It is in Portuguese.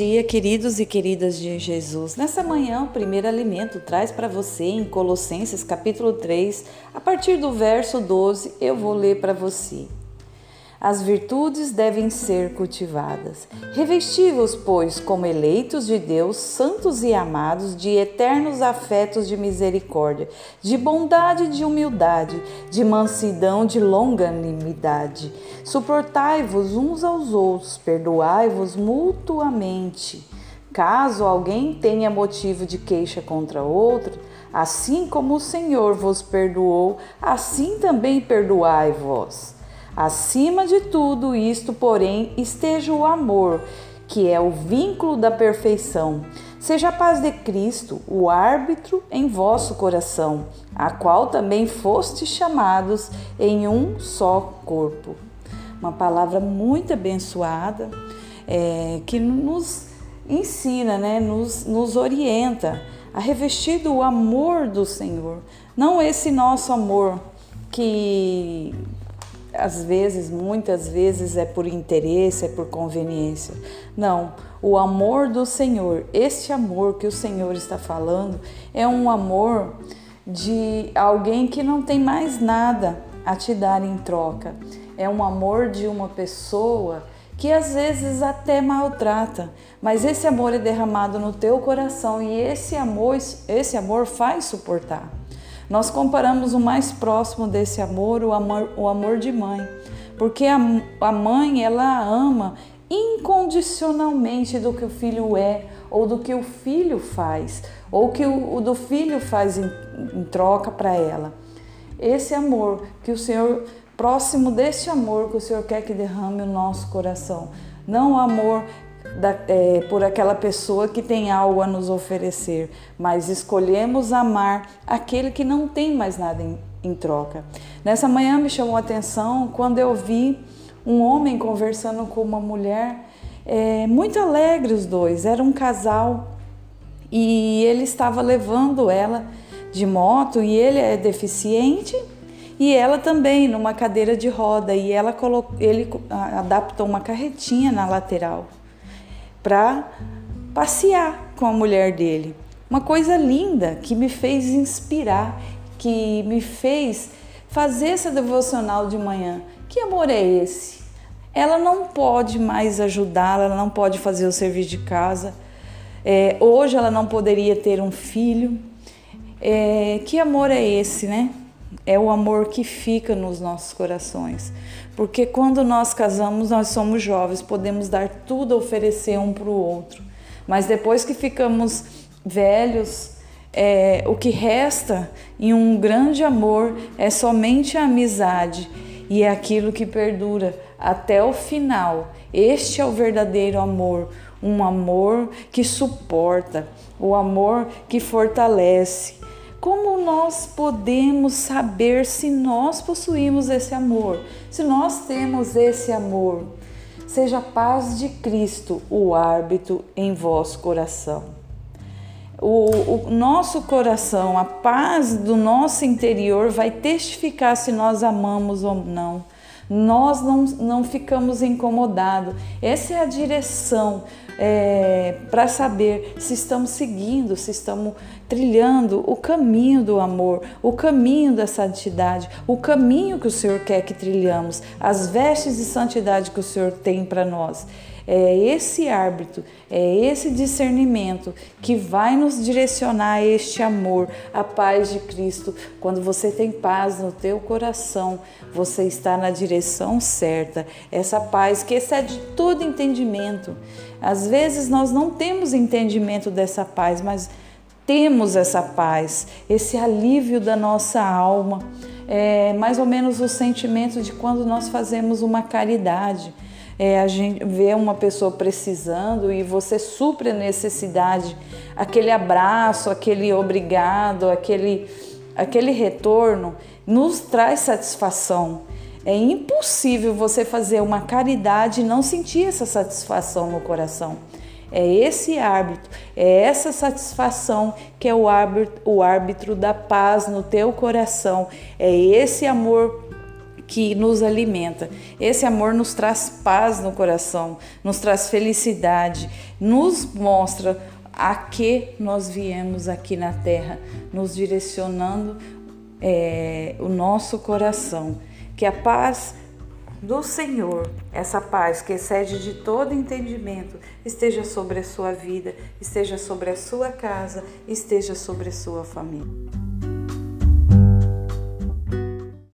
dia, queridos e queridas de Jesus. Nessa manhã, o primeiro alimento traz para você em Colossenses capítulo 3, a partir do verso 12, eu vou ler para você. As virtudes devem ser cultivadas. Revesti-vos, pois, como eleitos de Deus, santos e amados, de eternos afetos de misericórdia, de bondade e de humildade, de mansidão, de longanimidade. Suportai-vos uns aos outros, perdoai-vos mutuamente. Caso alguém tenha motivo de queixa contra outro, assim como o Senhor vos perdoou, assim também perdoai vós. Acima de tudo isto, porém, esteja o amor, que é o vínculo da perfeição. Seja a paz de Cristo o árbitro em vosso coração, a qual também fostes chamados em um só corpo. Uma palavra muito abençoada é, que nos ensina, né, nos, nos orienta a revestir do amor do Senhor, não esse nosso amor que às vezes, muitas vezes é por interesse, é por conveniência. Não, o amor do Senhor, este amor que o Senhor está falando, é um amor de alguém que não tem mais nada a te dar em troca. É um amor de uma pessoa que às vezes até maltrata, mas esse amor é derramado no teu coração e esse amor, esse amor faz suportar. Nós comparamos o mais próximo desse amor, o amor, o amor de mãe, porque a, a mãe ela ama incondicionalmente do que o filho é ou do que o filho faz ou que o, o do filho faz em, em troca para ela. Esse amor que o Senhor próximo desse amor que o Senhor quer que derrame o nosso coração, não o amor da, é, por aquela pessoa que tem algo a nos oferecer, mas escolhemos amar aquele que não tem mais nada em, em troca. Nessa manhã me chamou a atenção quando eu vi um homem conversando com uma mulher, é, muito alegre os dois, era um casal e ele estava levando ela de moto e ele é deficiente e ela também numa cadeira de roda. E ela colocou, ele adaptou uma carretinha na lateral para passear com a mulher dele. Uma coisa linda que me fez inspirar, que me fez fazer essa devocional de manhã. Que amor é esse? Ela não pode mais ajudá-la, ela não pode fazer o serviço de casa. É, hoje ela não poderia ter um filho. É, que amor é esse, né? É o amor que fica nos nossos corações. Porque quando nós casamos, nós somos jovens, podemos dar tudo, oferecer um para o outro. Mas depois que ficamos velhos, é, o que resta em um grande amor é somente a amizade e é aquilo que perdura até o final. Este é o verdadeiro amor, um amor que suporta, o amor que fortalece, como nós podemos saber se nós possuímos esse amor, se nós temos esse amor? Seja a paz de Cristo o árbitro em vosso coração. O, o, nosso coração, a paz do nosso interior vai testificar se nós amamos ou não nós não, não ficamos incomodados. Essa é a direção é, para saber se estamos seguindo, se estamos trilhando o caminho do amor, o caminho da santidade, o caminho que o Senhor quer que trilhamos, as vestes de santidade que o Senhor tem para nós. É esse árbitro, é esse discernimento que vai nos direcionar a este amor, a paz de Cristo. Quando você tem paz no teu coração, você está na direção certa. Essa paz que excede todo entendimento. Às vezes nós não temos entendimento dessa paz, mas temos essa paz, esse alívio da nossa alma. É mais ou menos o sentimento de quando nós fazemos uma caridade é, a gente vê uma pessoa precisando e você supre a necessidade, aquele abraço, aquele obrigado, aquele, aquele retorno, nos traz satisfação. É impossível você fazer uma caridade e não sentir essa satisfação no coração. É esse árbitro, é essa satisfação que é o árbitro, o árbitro da paz no teu coração. É esse amor que nos alimenta. Esse amor nos traz paz no coração, nos traz felicidade, nos mostra a que nós viemos aqui na terra, nos direcionando é, o nosso coração. Que a paz do Senhor, essa paz que excede de todo entendimento, esteja sobre a sua vida, esteja sobre a sua casa, esteja sobre a sua família.